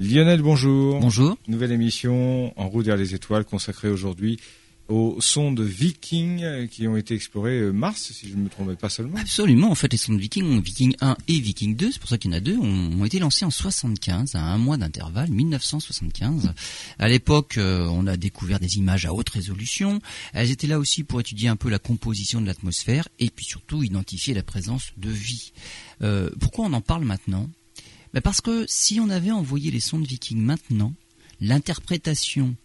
Lionel, bonjour. Bonjour. Nouvelle émission en route vers les étoiles consacrée aujourd'hui aux sondes Viking qui ont été explorées euh, Mars, si je ne me trompe pas seulement. Absolument. En fait, les sondes Viking, Viking 1 et Viking 2, c'est pour ça qu'il y en a deux, ont, été lancées en 75, à un mois d'intervalle, 1975. À l'époque, euh, on a découvert des images à haute résolution. Elles étaient là aussi pour étudier un peu la composition de l'atmosphère et puis surtout identifier la présence de vie. Euh, pourquoi on en parle maintenant? Ben Parce que si on avait envoyé les sondes Viking maintenant, l'interprétation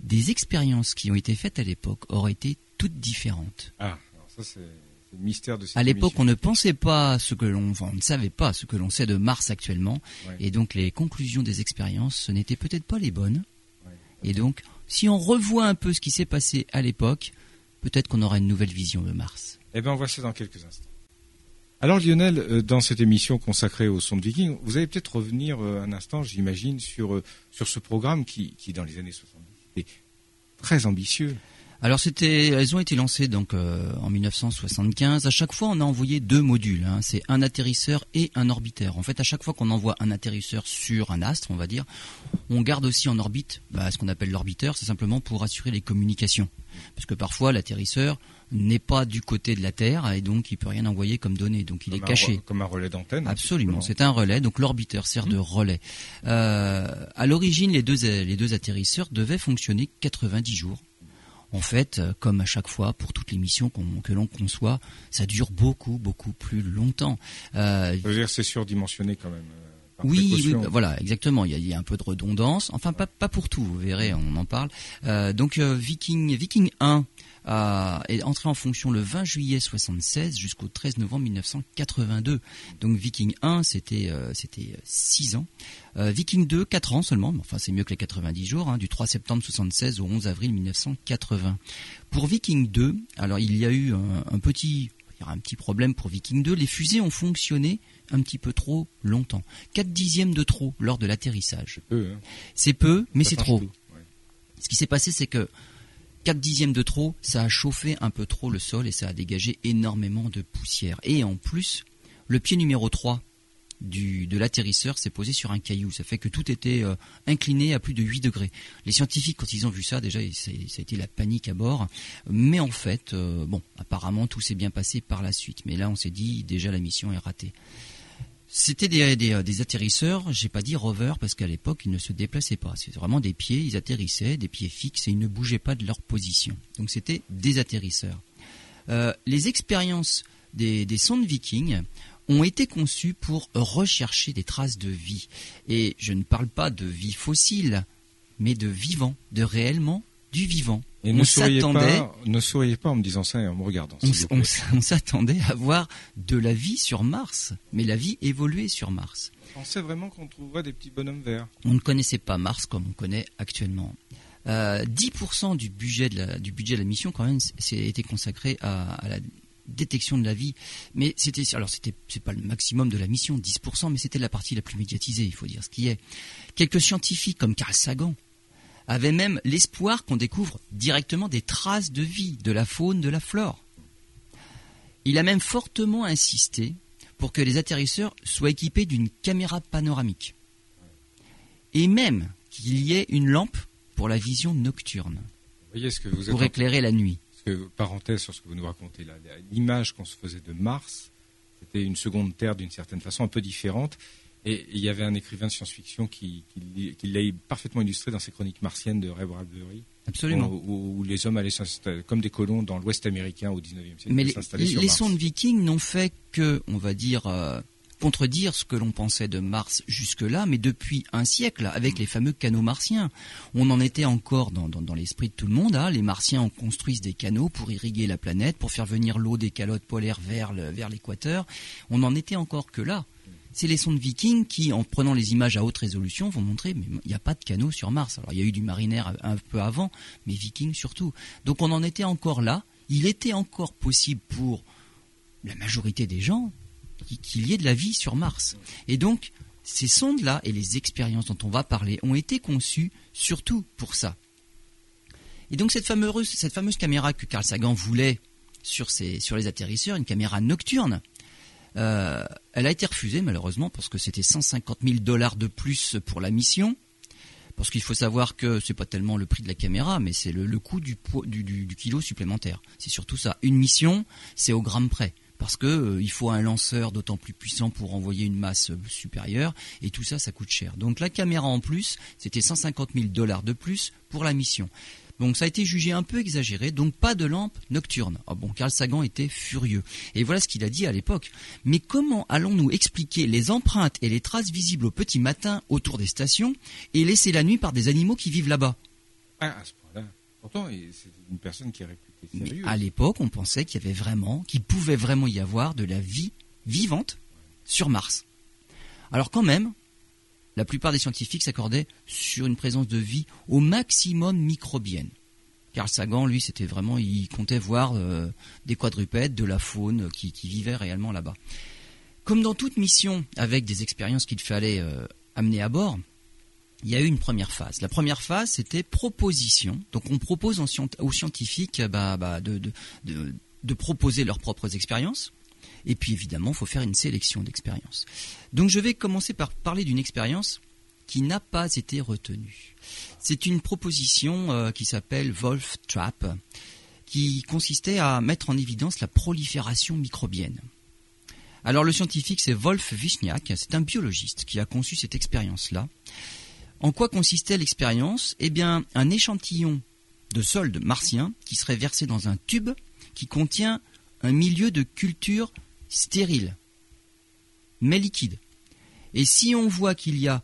des expériences qui ont été faites à l'époque auraient été toutes différentes. Ah, alors ça c'est le mystère de cette À l'époque, on ne pensait pas ce que l'on, enfin, on ne savait pas ce que l'on sait de Mars actuellement, et donc les conclusions des expériences, ce n'étaient peut-être pas les bonnes. Et donc, si on revoit un peu ce qui s'est passé à l'époque, peut-être qu'on aura une nouvelle vision de Mars. Eh bien, on voit ça dans quelques instants. Alors Lionel, euh, dans cette émission consacrée au son de Viking, vous allez peut-être revenir euh, un instant, j'imagine, sur, euh, sur ce programme qui, qui, dans les années 70, très ambitieux. Alors c'était, elles ont été lancées donc en 1975. À chaque fois, on a envoyé deux modules. Hein. C'est un atterrisseur et un orbiteur. En fait, à chaque fois qu'on envoie un atterrisseur sur un astre, on va dire, on garde aussi en orbite bah, ce qu'on appelle l'orbiteur. C'est simplement pour assurer les communications, parce que parfois l'atterrisseur n'est pas du côté de la Terre et donc il peut rien envoyer comme données. Donc il est caché. comme un relais d'antenne. Absolument, c'est un relais. Donc l'orbiteur sert de relais. Euh, à l'origine, les deux les deux atterrisseurs devaient fonctionner 90 jours en fait, euh, comme à chaque fois pour toutes les missions que l'on conçoit, ça dure beaucoup, beaucoup plus longtemps. Euh, ça veut dire c'est surdimensionné quand même. Euh, oui, voilà, exactement. Il y, a, un peu de redondance. Enfin, pas, pas pour tout. Vous verrez, on en parle. donc, Viking, Viking 1 est entré en fonction le 20 juillet 76 jusqu'au 13 novembre 1982. Donc Viking 1, c'était euh, c'était 6 ans. Euh, Viking 2, 4 ans seulement, enfin c'est mieux que les 90 jours, hein, du 3 septembre 76 au 11 avril 1980. Pour Viking 2, alors il y a eu un, petit un petit problème pour Viking 2, les fusées ont fonctionné un petit peu trop longtemps. 4 dixièmes de trop lors de l'atterrissage. C'est peu, hein. mais c'est trop. Ce qui s'est passé, c'est que 4 dixièmes de trop, ça a chauffé un peu trop le sol et ça a dégagé énormément de poussière. Et en plus, le pied numéro 3 du, de l'atterrisseur s'est posé sur un caillou. Ça fait que tout était euh, incliné à plus de 8 degrés. Les scientifiques, quand ils ont vu ça, déjà, ça, a été la panique à bord. Mais en fait, euh, bon, apparemment, tout s'est bien passé par la suite. Mais là, on s'est dit, déjà, la mission est ratée. C'était des, des, des, atterrisseurs, j'ai pas dit rover parce qu'à l'époque ils ne se déplaçaient pas. C'était vraiment des pieds, ils atterrissaient, des pieds fixes et ils ne bougeaient pas de leur position. Donc c'était des atterrisseurs. Euh, les expériences des, des sondes Vikings ont été conçues pour rechercher des traces de vie. Et je ne parle pas de vie fossile, mais de vivant, de réellement du vivant. Et on ne souriez pas, ne souriez pas en me disant ça et en me regardant. On, s'attendait à voir de la vie sur Mars, mais la vie évoluait sur Mars. On pensait vraiment qu'on trouverait des petits bonhommes verts. On ne connaissait pas Mars comme on connaît actuellement. 10% euh, du budget de la, du budget de la mission quand même été consacré à, la détection de la vie, mais c'était alors c'était c'est pas le maximum de la mission, 10%, mais c'était la partie la plus médiatisée, il faut dire ce qui est. Quelques scientifiques comme Carl Sagan avait même l'espoir qu'on découvre directement des traces de vie, de la faune, de la flore. Il a même fortement insisté pour que les atterrisseurs soient équipés d'une caméra panoramique. Et même qu'il y ait une lampe pour la vision nocturne. pour éclairer la nuit. parenthèse sur ce que vous nous racontez là, l'image qu'on se faisait de Mars, c'était une seconde Terre d'une certaine façon, un peu différente. Et il y avait un écrivain de science-fiction qui, l'a parfaitement illustré dans ses chroniques martiennes de Ray Bradbury. Absolument. Où, les hommes allaient s'installer comme des colons dans l'Ouest américain au 19e siècle. Mais les, les sondes vikings n'ont fait que, on va dire, euh, contredire ce que l'on pensait de Mars jusque-là, mais depuis un siècle, avec les fameux canaux martiens. On en était encore dans, l'esprit de tout le monde. Hein. Les Martiens ont construit des canaux pour irriguer la planète, pour faire venir l'eau des calottes polaires vers l'équateur. On n'en était encore que là c'est les sondes Viking qui, en prenant les images à haute résolution, vont montrer mais n'y a pas de canaux sur Mars. Alors il y a eu du marinaire un peu avant, mais Viking surtout. Donc on en était encore là. Il était encore possible pour la majorité des gens qu'il y ait de la vie sur Mars. Et donc ces sondes-là et les expériences dont on va parler ont été conçues surtout pour ça. Et donc cette fameuse, caméra que Carl Sagan voulait sur les atterrisseurs, une caméra nocturne, Euh, elle a été refusée malheureusement parce que c'était 150 000 dollars de plus pour la mission. Parce qu'il faut savoir que c'est pas tellement le prix de la caméra, mais c'est le, coût du, kilo supplémentaire. C'est surtout ça. Une mission, c'est au gramme près parce que euh, il faut un lanceur d'autant plus puissant pour envoyer une masse supérieure et tout ça ça coûte cher. Donc la caméra en plus, c'était 150 000 dollars de plus pour la mission. Donc ça a été jugé un peu exagéré, donc pas de lampe nocturne. Ah bon, Carl Sagan était furieux. Et voilà ce qu'il a dit à l'époque. Mais comment allons-nous expliquer les empreintes et les traces visibles au petit matin autour des stations et laisser la nuit par des animaux qui vivent là-bas? Ah, à ce point-là. Pourtant, c'est une personne qui est réputée sérieuse. à l'époque, on pensait qu'il y avait vraiment, qu'il pouvait vraiment y avoir de la vie vivante sur Mars. Alors quand même, la plupart des scientifiques s'accordaient sur une présence de vie au maximum microbienne. Carl Sagan, lui, c'était vraiment, il comptait voir euh, des quadrupèdes, de la faune qui, vivait réellement là-bas. Comme dans toute mission, avec des expériences qu'il fallait euh, amener à bord, il y a eu une première phase. La première phase, c'était proposition. Donc, on propose aux scientifiques bah, bah, de proposer leurs propres expériences. Et puis évidemment, il faut faire une sélection d'expériences. Donc je vais commencer par parler d'une expérience qui n'a pas été retenue. C'est une proposition euh, qui s'appelle Wolf Trap, qui consistait à mettre en évidence la prolifération microbienne. Alors le scientifique, c'est Wolf Wichniak, c'est un biologiste qui a conçu cette expérience-là. En quoi consistait l'expérience? Eh bien, un échantillon de solde martien qui serait versé dans un tube qui contient un milieu de culture stérile, mais liquide. Et si on voit qu'il y a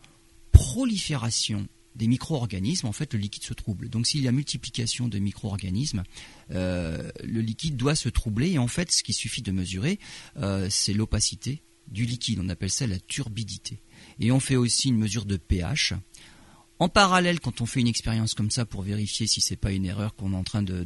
prolifération des micro-organismes, en fait, le liquide se trouble. Donc, s'il y a multiplication de micro-organismes, euh, le liquide doit se troubler. Et en fait, ce qu'il suffit de mesurer, euh, c'est l'opacité du liquide. On appelle ça la turbidité. Et on fait aussi une mesure de pH. En parallèle, quand on fait une expérience comme ça pour vérifier si c'est pas une erreur qu'on est en train de,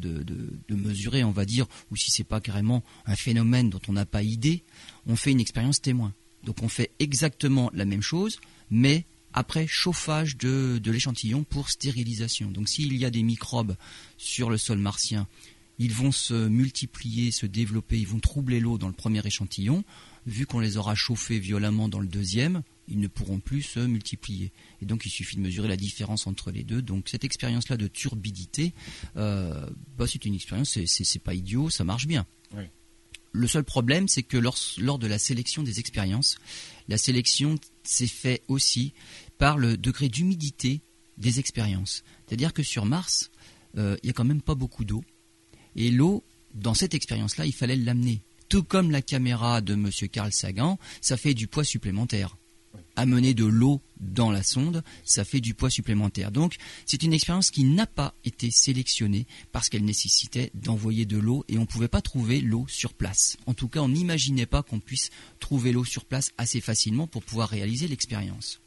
mesurer, on va dire, ou si c'est pas carrément un phénomène dont on n'a pas idée, on fait une expérience témoin. Donc on fait exactement la même chose, mais après chauffage de, de l'échantillon pour stérilisation. Donc s'il y a des microbes sur le sol martien, ils vont se multiplier, se développer, ils vont troubler l'eau dans le premier échantillon. Vu qu'on les aura chauffés violemment dans le deuxième, ils ne pourront plus se multiplier. Et donc il suffit de mesurer la différence entre les deux. Donc cette expérience-là de turbidité, euh, bah, c'est une expérience, c'est pas idiot, ça marche bien. Le seul problème, c'est que lors, lors, de la sélection des expériences, la sélection s'est faite aussi par le degré d'humidité des expériences. C'est-à-dire que sur Mars, euh, il n'y a quand même pas beaucoup d'eau. Et l'eau, dans cette expérience-là, il fallait l'amener. Tout comme la caméra de M. Carl Sagan, ça fait du poids supplémentaire amener de l'eau dans la sonde, ça fait du poids supplémentaire. Donc c'est une expérience qui n'a pas été sélectionnée parce qu'elle nécessitait d'envoyer de l'eau et on ne pouvait pas trouver l'eau sur place. En tout cas, on n'imaginait pas qu'on puisse trouver l'eau sur place assez facilement pour pouvoir réaliser l'expérience.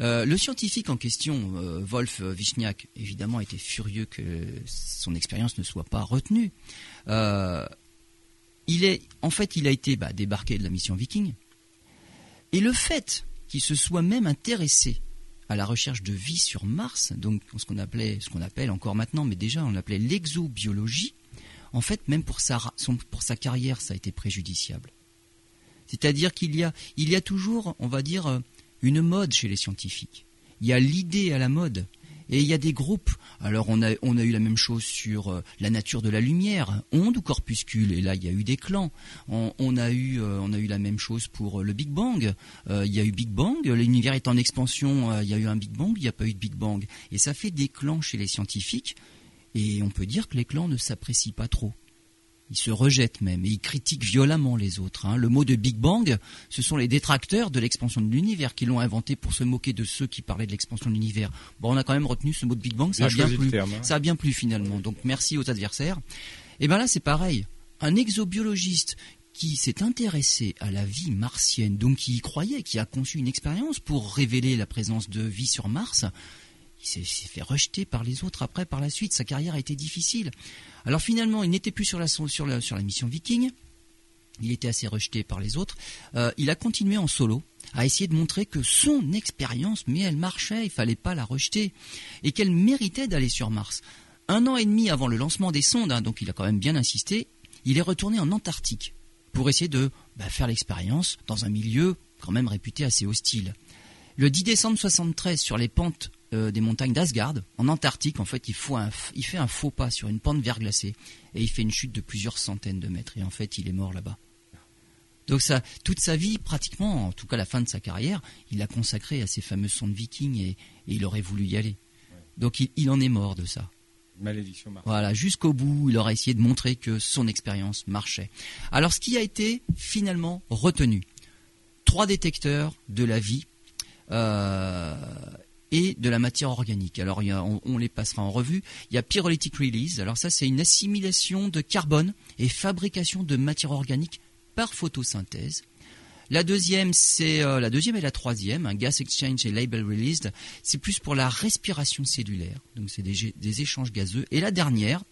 Euh, le scientifique en question, euh, Wolf Wichniak, évidemment était furieux que son expérience ne soit pas retenue. Euh, il est, en fait, il a été bah, débarqué de la mission Viking. Et le fait qui se soit même intéressé à la recherche de vie sur Mars, donc ce qu'on appelait, appelle encore maintenant, mais déjà on l'appelait l'exobiologie, en fait, même pour sa, carrière, ça a été préjudiciable. C'est-à-dire qu'il y a, il y a toujours, on va dire, euh, une mode chez les scientifiques. Il y a l'idée à la mode. Et il y a des groupes. Alors on a, eu la même chose sur euh, la nature de la lumière, onde ou corpuscule. Et là, il y a eu des clans. On, a, eu, euh, on a eu la même chose pour euh, le Big Bang. il y a eu Big Bang. L'univers est en expansion. il y a eu un Big Bang. Il n'y a pas eu de Big Bang. Et ça fait des clans chez les scientifiques. Et on peut dire que les clans ne s'apprécient pas trop. Ils se rejettent même et ils critiquent violemment les autres. Hein. Le mot de Big Bang, ce sont les détracteurs de l'expansion de l'univers qui l'ont inventé pour se moquer de ceux qui parlaient de l'expansion de l'univers. Bon, on a quand même retenu ce mot de Big Bang, ça a bien plu. Hein. Ça a bien plu finalement. Donc merci aux adversaires. Et bien là, c'est pareil. Un exobiologiste qui s'est intéressé à la vie martienne, donc qui y croyait, qui a conçu une expérience pour révéler la présence de vie sur Mars, il s'est fait rejeter par les autres après, par la suite. Sa carrière a été difficile. Alors finalement, il n'était plus sur la, mission Viking. Il était assez rejeté par les autres. Euh, il a continué en solo à essayer de montrer que son expérience, mais elle marchait, il fallait pas la rejeter, et qu'elle méritait d'aller sur Mars. Un an et demi avant le lancement des sondes, hein, donc il a quand même bien insisté, il est retourné en Antarctique pour essayer de bah, faire l'expérience dans un milieu quand même réputé assez hostile. Le 10 décembre 73, sur les pentes euh, des montagnes d'Asgard, en Antarctique, en fait, il, il fait un faux pas sur une pente verglacée et il fait une chute de plusieurs centaines de mètres. Et en fait, il est mort là-bas. Donc ça, toute sa vie, pratiquement, en tout cas la fin de sa carrière, il l'a consacré à ces fameux sondes vikings et, il aurait voulu y aller. Donc il, en est mort de ça. Malédiction Voilà, jusqu'au bout, il aurait essayé de montrer que son expérience marchait. Alors ce qui a été finalement retenu, trois détecteurs de la vie euh, et de la matière organique. Alors on, les passera en revue. Il y a pyrolytic release. Alors ça c'est une assimilation de carbone et fabrication de matière organique par photosynthèse. La deuxième, c'est euh, la deuxième et la troisième, un gas exchange et label released, c'est plus pour la respiration cellulaire, donc c'est des, échanges gazeux. Et la dernière,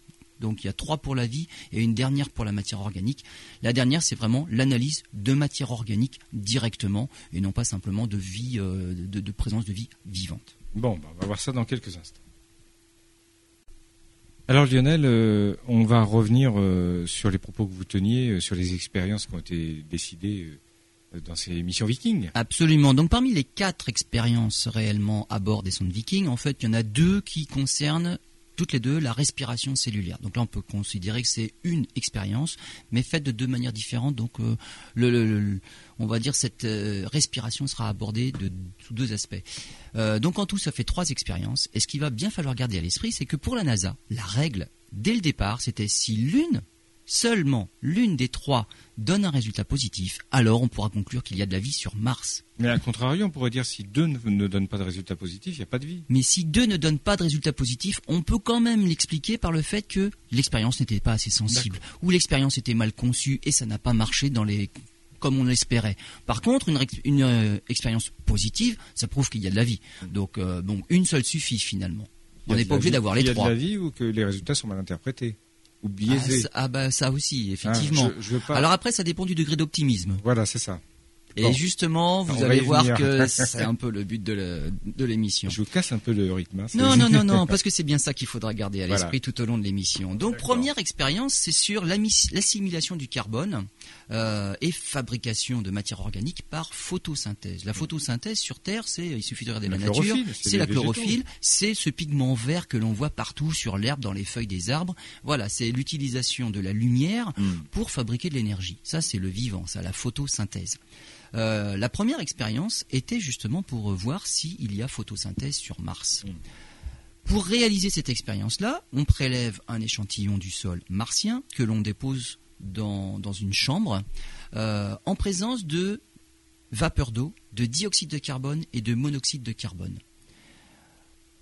donc il y a trois pour la vie et une dernière pour la matière organique. La dernière, c'est vraiment l'analyse de matière organique directement et non pas simplement de vie, euh, de, présence de vie vivante. Bon, bah, on va voir ça dans quelques instants. Alors Lionel, euh, on va revenir euh, sur les propos que vous teniez, sur les expériences qui ont été décidées dans ces missions Vikings. Absolument. Donc parmi les quatre expériences réellement à bord des sondes Vikings, en fait, il y en a deux qui concernent toutes les deux la respiration cellulaire. Donc là, on peut considérer que c'est une expérience, mais faite de deux manières différentes. Donc, le, on va dire cette respiration sera abordée de, sous deux aspects. Euh, donc en tout, ça fait trois expériences. Et ce qu'il va bien falloir garder à l'esprit, c'est que pour la NASA, la règle, dès le départ, c'était si l'une, seulement l'une des trois, donne un résultat positif, alors on pourra conclure qu'il y a de la vie sur Mars. Mais à contrario, on pourrait dire si deux ne, donnent pas de résultat positif, il n'y a pas de vie. Mais si deux ne donnent pas de résultat positif, on peut quand même l'expliquer par le fait que l'expérience n'était pas assez sensible, ou l'expérience était mal conçue et ça n'a pas marché dans les comme on l'espérait. Par contre, une, euh, expérience positive, ça prouve qu'il y a de la vie. Donc, euh, bon, une seule suffit finalement. On n'est pas obligé d'avoir les trois. Il y a de la vie ou que les résultats sont mal interprétés ou. Ah, ah bah ça aussi, effectivement. Ah, Alors après, ça dépend du degré d'optimisme. Voilà, c'est ça. Et justement, vous allez voir que c'est un peu le but de l'émission. Je vous casse un peu le rythme. Hein, non, non, non, non, parce que c'est bien ça qu'il faudra garder à l'esprit tout au long de l'émission. Donc, première expérience, c'est sur l'assimilation du carbone euh, et fabrication de matière organique par photosynthèse. La photosynthèse sur Terre, c'est, il suffit de regarder la, nature, c'est la chlorophylle, c'est ce pigment vert que l'on voit partout sur l'herbe, dans les feuilles des arbres. Voilà, c'est l'utilisation de la lumière hmm. pour fabriquer de l'énergie. Ça, c'est le vivant, ça, la photosynthèse. Euh, la première expérience était justement pour voir s'il y a photosynthèse sur Mars. Mm. Pour réaliser cette expérience-là, on prélève un échantillon du sol martien que l'on dépose dans, une chambre euh, en présence de vapeur d'eau, de dioxyde de carbone et de monoxyde de carbone.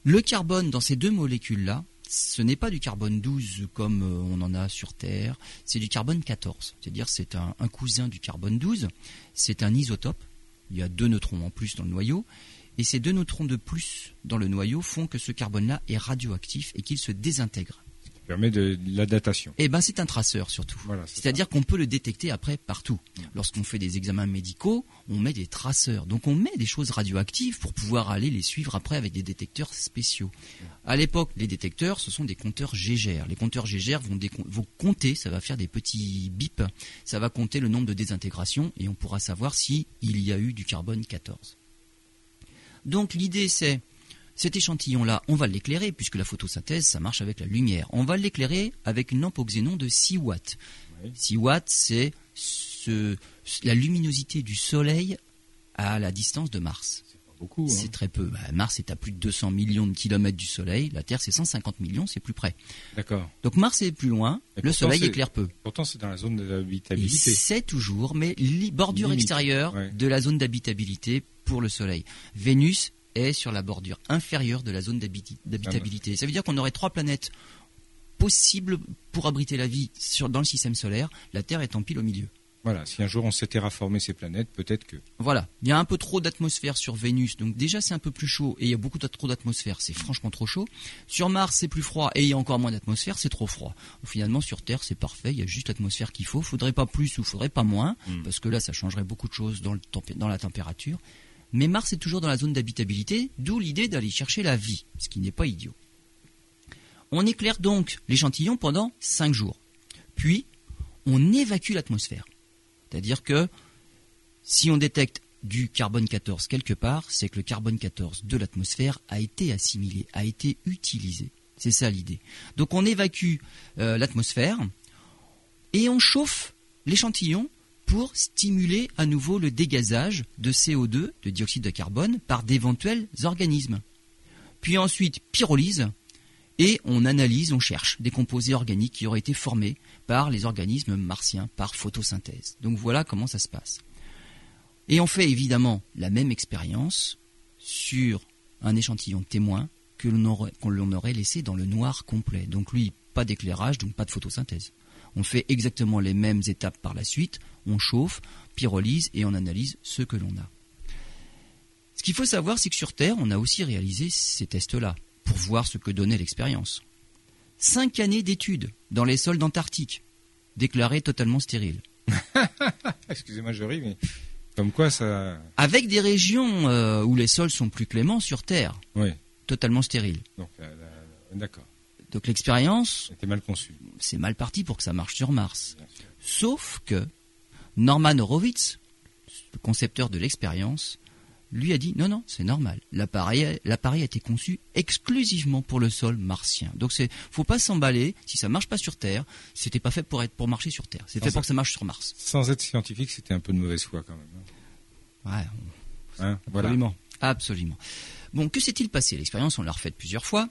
Le carbone dans ces deux molécules-là ce n'est pas du carbone 12 comme euh, on en a sur Terre, c'est du carbone 14. C'est-à-dire c'est un, cousin du carbone 12, c'est un isotope, il y a deux neutrons en plus dans le noyau, et ces deux neutrons de plus dans le noyau font que ce carbone-là est radioactif et qu'il se désintègre permet de, la datation. Eh ben, c'est un traceur surtout. C'est-à-dire qu'on peut le détecter après partout. Lorsqu'on fait des examens médicaux, on met des traceurs. Donc on met des choses radioactives pour pouvoir aller les suivre après avec des détecteurs spéciaux. À l'époque, les détecteurs, ce sont des compteurs GGR. Les compteurs GGR vont, vont compter, ça va faire des petits bips, ça va compter le nombre de désintégrations et on pourra savoir si il y a eu du carbone 14. Donc l'idée c'est cet échantillon-là, on va l'éclairer, puisque la photosynthèse, ça marche avec la lumière. On va l'éclairer avec une lampe au xénon de 6 watts. 6 watts, c'est la luminosité du Soleil à la distance de Mars. Beaucoup. C'est hein. très peu. Bah, Mars est à plus de 200 millions de kilomètres du Soleil. La Terre, c'est 150 millions, c'est plus près. D'accord. Donc Mars est plus loin. le Soleil éclaire peu. Pourtant, c'est dans la zone d'habitabilité. C'est toujours, mais bordure extérieure de la zone d'habitabilité pour le Soleil. Vénus est sur la bordure inférieure de la zone d'habitabilité. Ça veut dire qu'on aurait trois planètes possibles pour abriter la vie dans le système solaire, la Terre étant pile au milieu. Voilà, si un jour on sait terraformer ces planètes, peut-être que. Voilà, il y a un peu trop d'atmosphère sur Vénus, donc déjà c'est un peu plus chaud et il y a beaucoup trop d'atmosphère, c'est franchement trop chaud. Sur Mars c'est plus froid et il y a encore moins d'atmosphère, c'est trop froid. Finalement sur Terre c'est parfait, il y a juste l'atmosphère qu'il faut. Faudrait pas plus ou faudrait pas moins, hmm. parce que là ça changerait beaucoup de choses dans, le dans la température. Mais Mars est toujours dans la zone d'habitabilité, d'où l'idée d'aller chercher la vie, ce qui n'est pas idiot. On éclaire donc l'échantillon pendant 5 jours. Puis, on évacue l'atmosphère. C'est-à-dire que si on détecte du carbone 14 quelque part, c'est que le carbone 14 de l'atmosphère a été assimilé, a été utilisé. C'est ça l'idée. Donc on évacue euh, l'atmosphère et on chauffe l'échantillon pour stimuler à nouveau le dégazage de CO2, de dioxyde de carbone, par d'éventuels organismes. Puis ensuite, pyrolyse, et on analyse, on cherche des composés organiques qui auraient été formés par les organismes martiens, par photosynthèse. Donc voilà comment ça se passe. Et on fait évidemment la même expérience sur un échantillon témoin que l'on aurait, laissé dans le noir complet. Donc lui, pas d'éclairage, donc pas de photosynthèse. On fait exactement les mêmes étapes par la suite, on chauffe, pyrolyse et on analyse ce que l'on a. Ce qu'il faut savoir, c'est que sur Terre, on a aussi réalisé ces tests-là pour voir ce que donnait l'expérience. Cinq années d'études dans les sols d'Antarctique, déclarés totalement stériles. Excusez-moi, je ris, mais comme quoi ça. Avec des régions euh, où les sols sont plus cléments sur Terre. Oui. Totalement stériles. Donc, d'accord. Donc l'expérience. C'était mal conçu. C'est mal parti pour que ça marche sur Mars. Sauf que Norman Horowitz, le concepteur de l'expérience, lui a dit non, non, c'est normal. L'appareil, a été conçu exclusivement pour le sol martien. Donc c'est, faut pas s'emballer. Si ça marche pas sur Terre, c'était pas fait pour être pour marcher sur Terre. C'est fait pour que ça marche sur Mars. Sans être scientifique, c'était un peu de mauvaise foi quand même. Hein. Ouais. Hein, absolument. Absolument. Bon, que s'est-il passé? L'expérience, on l'a refaite plusieurs fois.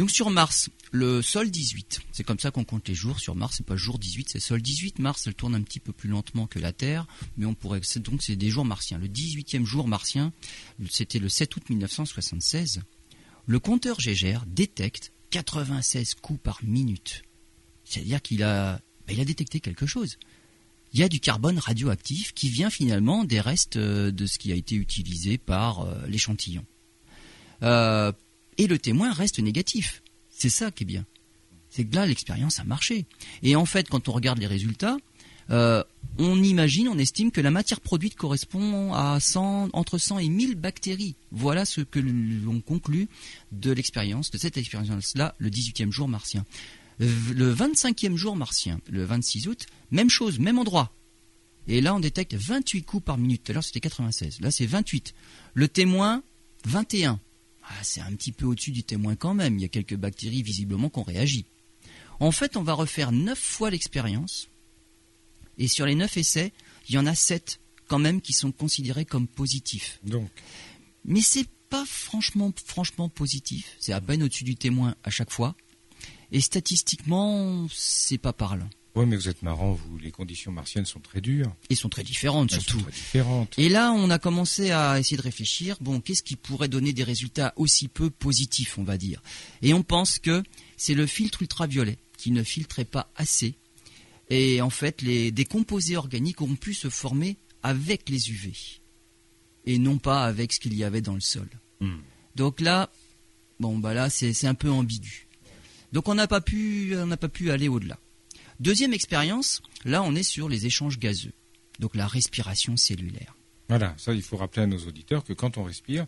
Donc sur Mars, le sol 18, c'est comme ça qu'on compte les jours sur Mars, c'est pas jour 18, c'est sol 18. Mars, elle tourne un petit peu plus lentement que la Terre, mais on pourrait donc c'est des jours martiens. Le 18e jour martien, c'était le 7 août 1976. Le compteur Gégère détecte 96 coups par minute. C'est-à-dire qu'il a ben, il a détecté quelque chose. Il y a du carbone radioactif qui vient finalement des restes euh, de ce qui a été utilisé par euh, l'échantillon. Euh, et le témoin reste négatif. C'est ça qui est bien. C'est que là, l'expérience a marché. Et en fait, quand on regarde les résultats, euh, on imagine, on estime que la matière produite correspond à 100, entre 100 et 1000 bactéries. Voilà ce que l'on conclut de l'expérience, de cette expérience-là, le 18e jour martien. Le 25e jour martien, le 26 août, même chose, même endroit. Et là, on détecte 28 coups par minute. Tout à l'heure, c'était 96. Là, c'est 28. Le témoin, 21. Ah, c'est un petit peu au-dessus du témoin quand même. Il y a quelques bactéries visiblement qui ont réagi. En fait, on va refaire neuf fois l'expérience. Et sur les neuf essais, il y en a sept quand même qui sont considérés comme positifs. Donc. Mais c'est pas franchement, franchement positif. C'est à peine au-dessus du témoin à chaque fois. Et statistiquement, c'est pas parlant. Oui, mais vous êtes marrant, vous. Les conditions martiennes sont très dures. Et sont très différentes, surtout. Sont très différentes. Et là, on a commencé à essayer de réfléchir. Bon, qu'est-ce qui pourrait donner des résultats aussi peu positifs, on va dire Et on pense que c'est le filtre ultraviolet qui ne filtrait pas assez. Et en fait, les, des composés organiques ont pu se former avec les UV et non pas avec ce qu'il y avait dans le sol. Hmm. Donc là, bon, bah là, c'est un peu ambigu. Donc on n'a pas pu, on n'a pas pu aller au-delà. Deuxième expérience, là on est sur les échanges gazeux, donc la respiration cellulaire. Voilà, ça il faut rappeler à nos auditeurs que quand on respire,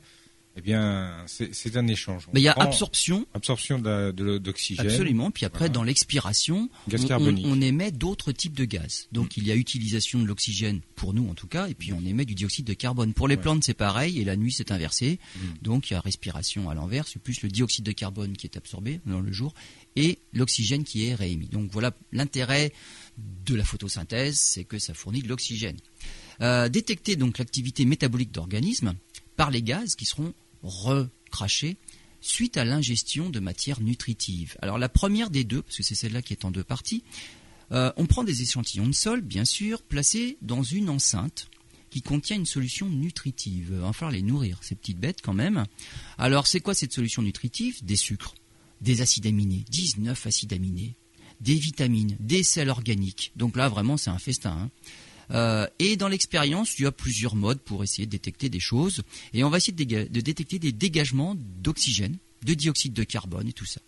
eh bien, c'est un échange. Mais il y a absorption. Absorption d'oxygène. Absolument. Puis après, dans l'expiration, on, émet d'autres types de gaz. Donc, mm. il y a utilisation de l'oxygène, pour nous en tout cas, et puis on émet du dioxyde de carbone. Pour les plantes, c'est pareil, et la nuit, c'est inversé. Mm. Donc, il y a respiration à l'envers, c'est plus le dioxyde de carbone qui est absorbé dans le jour, et l'oxygène qui est réémis. Donc, voilà l'intérêt de la photosynthèse, c'est que ça fournit de l'oxygène. Euh, détecter donc l'activité métabolique d'organismes par les gaz qui seront recrachés suite à l'ingestion de matières nutritives. Alors la première des deux, parce que c'est celle-là qui est en deux parties, euh, on prend des échantillons de sol, bien sûr, placés dans une enceinte qui contient une solution nutritive. Il va falloir les nourrir, ces petites bêtes quand même. Alors c'est quoi cette solution nutritive? Des sucres, des acides aminés, 19 acides aminés, des vitamines, des sels organiques. Donc là vraiment c'est un festin. Hein. Euh, et dans l'expérience, il y a plusieurs modes pour essayer de détecter des choses. Et on va essayer de, détecter des dégagements d'oxygène, de dioxyde de carbone et tout ça.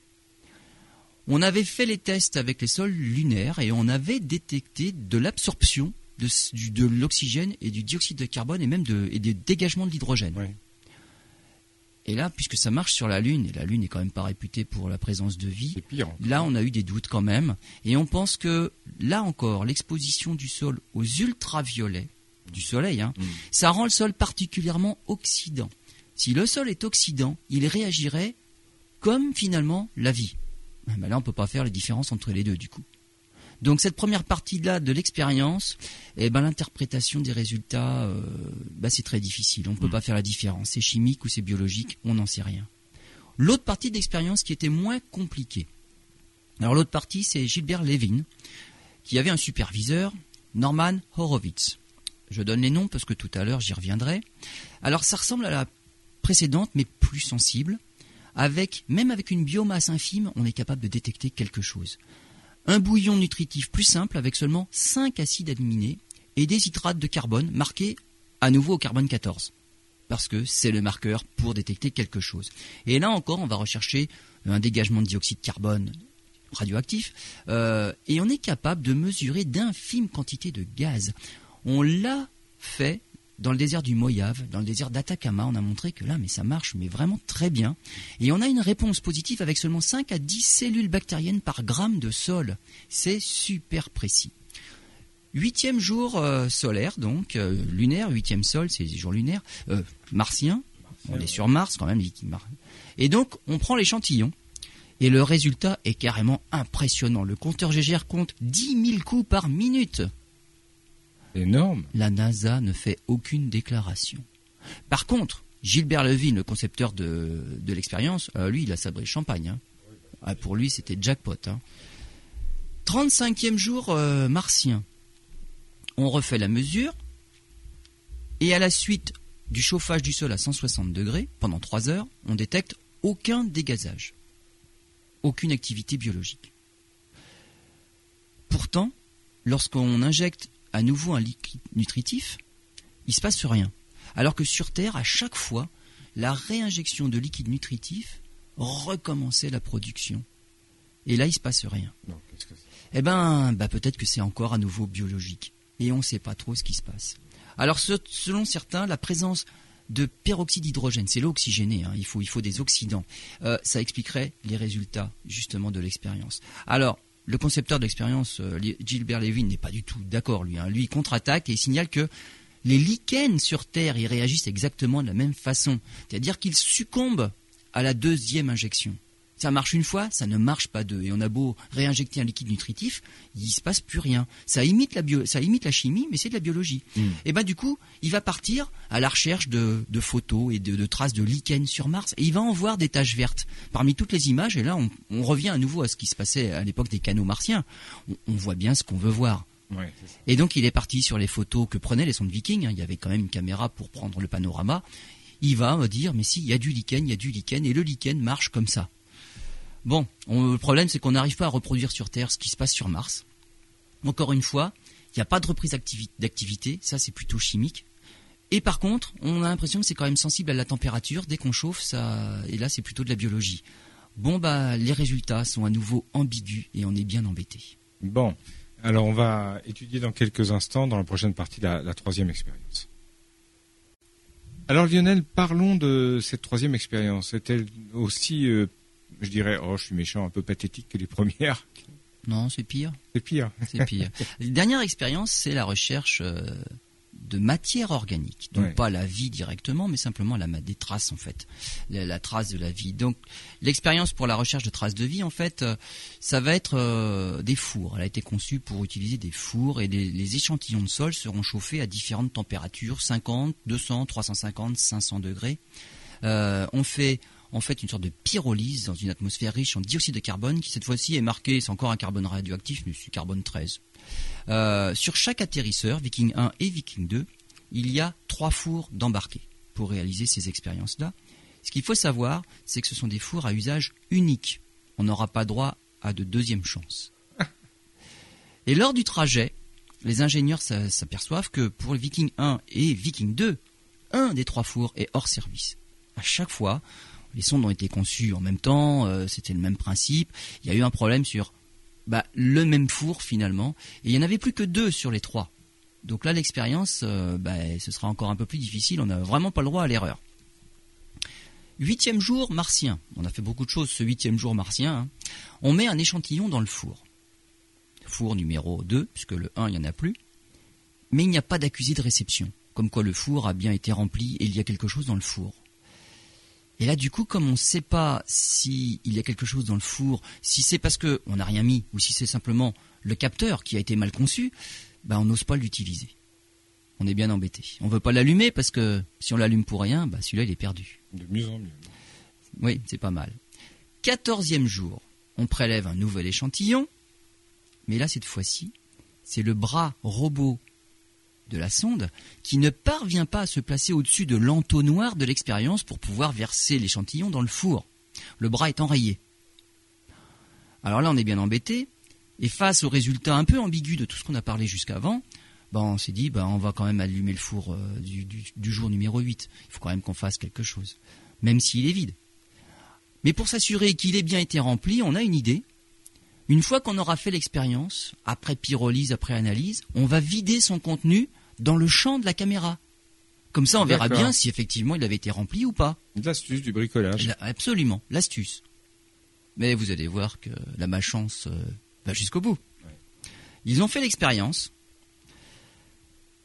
On avait fait les tests avec les sols lunaires et on avait détecté de l'absorption de, l'oxygène et du dioxyde de carbone et même des dégagements de l'hydrogène. Et là, puisque ça marche sur la Lune, et la Lune n'est quand même pas réputée pour la présence de vie, pire, là on a eu des doutes quand même. Et on pense que là encore, l'exposition du sol aux ultraviolets du Soleil, hein, mm. ça rend le sol particulièrement oxydant. Si le sol est oxydant, il réagirait comme finalement la vie. Mais ben là, on ne peut pas faire la différence entre les deux du coup. Donc cette première partie-là de l'expérience, eh ben, l'interprétation des résultats, euh, bah, c'est très difficile. On ne peut mm. pas faire la différence. C'est chimique ou c'est biologique, on n'en sait rien. L'autre partie de l'expérience qui était moins compliquée. Alors l'autre partie, c'est Gilbert Levin, qui avait un superviseur, Norman Horowitz. Je donne les noms parce que tout à l'heure j'y reviendrai. Alors ça ressemble à la précédente, mais plus sensible. Avec, même avec une biomasse infime, on est capable de détecter quelque chose un bouillon nutritif plus simple avec seulement 5 acides aminés et des hydrates de carbone marqués à nouveau au carbone 14 parce que c'est le marqueur pour détecter quelque chose. Et là encore, on va rechercher un dégagement de dioxyde de carbone radioactif euh, et on est capable de mesurer d'infimes quantités de gaz. On l'a fait dans le désert du Moyave, dans le désert d'Atacama, on a montré que là, mais ça marche, mais vraiment très bien. Et on a une réponse positive avec seulement 5 à 10 cellules bactériennes par gramme de sol. C'est super précis. Huitième jour euh, solaire, donc euh, lunaire, huitième sol, c'est les jours lunaires, euh, martien. On est sur Mars quand même. Et donc, on prend l'échantillon. Et le résultat est carrément impressionnant. Le compteur GGR compte 10 000 coups par minute La NASA ne fait aucune déclaration. Par contre, Gilbert Levine, le concepteur de, l'expérience, euh, lui, il a sabré champagne. Hein. Ah, pour lui, c'était jackpot. 35e hein. jour euh, martien. On refait la mesure. Et à la suite du chauffage du sol à 160 degrés, pendant 3 heures, on détecte aucun dégazage. Aucune activité biologique. Pourtant, lorsqu'on injecte à nouveau un liquide nutritif, il se passe rien. Alors que sur Terre, à chaque fois, la réinjection de liquide nutritif recommençait la production. Et là, il se passe rien. eh ben, bah, peut-être que c'est encore à nouveau biologique. Et on ne sait pas trop ce qui se passe. Alors, selon certains, la présence de peroxyde d'hydrogène, c'est l'eau oxygénée, hein, il, faut, il faut des oxydants, euh, ça expliquerait les résultats justement de l'expérience. Alors, le concepteur de l'expérience, euh, Gilbert Levin, n'est pas du tout d'accord, lui. Hein. Lui, contre-attaque et il signale que les lichens sur Terre, ils réagissent exactement de la même façon. C'est-à-dire qu'ils succombent à la deuxième injection. Ça marche une fois, ça ne marche pas deux. Et on a beau réinjecter un liquide nutritif, il se passe plus rien. Ça imite la, ça imite la chimie, mais c'est de la biologie. Hmm. Et ben du coup, il va partir à la recherche de, photos et de, traces de lichen sur Mars, et il va en voir des taches vertes parmi toutes les images. Et là, on, revient à nouveau à ce qui se passait à l'époque des canaux martiens. On, voit bien ce qu'on veut voir. et donc il est parti sur les photos que prenaient les sondes Vikings. Hein. Il y avait quand même une caméra pour prendre le panorama. Il va dire, mais si, il y a du lichen, il y a du lichen, et le lichen marche comme ça. Bon, le problème c'est qu'on n'arrive pas à reproduire sur Terre ce qui se passe sur Mars. Encore une fois, il n'y a pas de reprise d'activité, ça c'est plutôt chimique. Et par contre, on a l'impression que c'est quand même sensible à la température. Dès qu'on chauffe, ça, et là c'est plutôt de la biologie. Bon bah, les résultats sont à nouveau ambigus et on est bien embêté. Bon, alors on va étudier dans quelques instants, dans la prochaine partie, la, troisième expérience. Alors Lionel, parlons de cette troisième expérience. Est-elle aussi euh, je dirais, oh, je suis méchant, un peu pathétique que les premières. Non, c'est pire. C'est pire. C'est pire. dernière expérience, c'est la recherche euh, de matière organique. Donc pas la vie directement, mais simplement la, des traces en fait, la, trace de la vie. Donc l'expérience pour la recherche de traces de vie, en fait, euh, ça va être euh, des fours. Elle a été conçue pour utiliser des fours et les échantillons de sol seront chauffés à différentes températures, 50, 200, 350, 500 degrés. on fait en fait une sorte de pyrolyse dans une atmosphère riche en dioxyde de carbone qui cette fois-ci est marqué, c'est encore un carbone radioactif, mais c'est carbone 13. Euh, sur chaque atterrisseur, Viking 1 et Viking 2, il y a trois fours d'embarqués pour réaliser ces expériences-là. Ce qu'il faut savoir, c'est que ce sont des fours à usage unique. On n'aura pas droit à de deuxième chance. Et lors du trajet, les ingénieurs s'aperçoivent que pour le Viking 1 et Viking 2, un des trois fours est hors service. À chaque fois, les sondes ont été conçues en même temps, euh, c'était le même principe. Il y a eu un problème sur bah, le même four finalement, et il n'y en avait plus que deux sur les trois. Donc là, l'expérience, euh, bah, ce sera encore un peu plus difficile. On n'a vraiment pas le droit à l'erreur. Huitième jour martien. On a fait beaucoup de choses ce huitième jour martien. Hein. On met un échantillon dans le four. Four numéro 2, puisque le 1, il n'y en a plus. Mais il n'y a pas d'accusé de réception. Comme quoi le four a bien été rempli et il y a quelque chose dans le four. Et là, du coup, comme on ne sait pas s'il y a quelque chose dans le four, si c'est parce qu'on n'a rien mis, ou si c'est simplement le capteur qui a été mal conçu, ben on n'ose pas l'utiliser. On est bien embêté. On ne veut pas l'allumer parce que si on l'allume pour rien, ben celui-là il est perdu. De mieux en mieux. Oui, c'est pas mal. Quatorzième jour, on prélève un nouvel échantillon, mais là cette fois-ci, c'est le bras robot de la sonde qui ne parvient pas à se placer au-dessus de l'entonnoir de l'expérience pour pouvoir verser l'échantillon dans le four. Le bras est enrayé. Alors là, on est bien embêté. Et face au résultat un peu ambigu de tout ce qu'on a parlé jusqu'avant, ben on s'est dit, ben on va quand même allumer le four euh, du, jour numéro 8. Il faut quand même qu'on fasse quelque chose, même s'il est vide. Mais pour s'assurer qu'il ait bien été rempli, on a une idée. Une fois qu'on aura fait l'expérience, après pyrolyse, après analyse, on va vider son contenu dans le champ de la caméra. Comme ça, on verra bien si effectivement il avait été rempli ou pas. L'astuce du bricolage. absolument, l'astuce. Mais vous allez voir que la malchance euh, va jusqu'au bout. Ils ont fait l'expérience.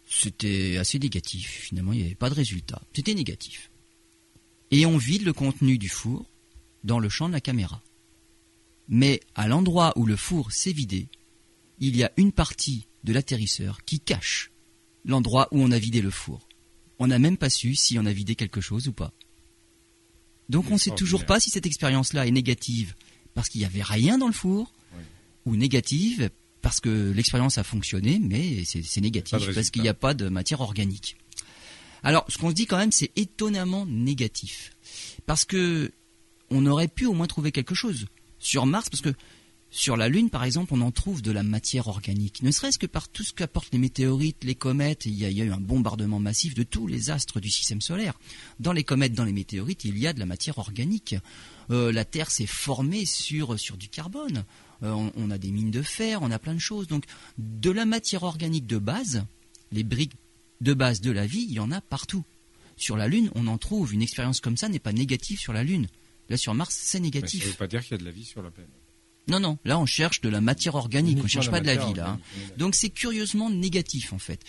C'était assez négatif. Finalement, il n'y avait pas de résultat. C'était négatif. Et on vide le contenu du four dans le champ de la caméra. Mais à l'endroit où le four s'est vidé, il y a une partie de l'atterrisseur qui cache l'endroit où on a vidé le four. On n'a même pas su si on a vidé quelque chose ou pas. Donc on ne sait toujours pas si cette expérience-là est négative parce qu'il n'y avait rien dans le four ou négative parce que l'expérience a fonctionné, mais c'est négatif parce qu'il n'y a pas de matière organique. Alors, ce qu'on se dit quand même, c'est étonnamment négatif. Parce que on aurait pu au moins trouver quelque chose sur Mars, parce que sur la Lune, par exemple, on en trouve de la matière organique, ne serait-ce que par tout ce qu'apportent les météorites, les comètes. Il y, a, eu un bombardement massif de tous les astres du système solaire. Dans les comètes, dans les météorites, il y a de la matière organique. Euh, la Terre s'est formée sur, du carbone. Euh, on, a des mines de fer, on a plein de choses. Donc, de la matière organique de base, les briques de base de la vie, il y en a partout. Sur la Lune, on en trouve. Une expérience comme ça n'est pas négative sur la Lune. Là, sur Mars, c'est négatif. ça ne veut pas dire qu'il y a de la vie sur la planète. Non, non, là on cherche de la matière organique, on ne cherche pas de la vie là. Hein. Donc c'est curieusement négatif en fait.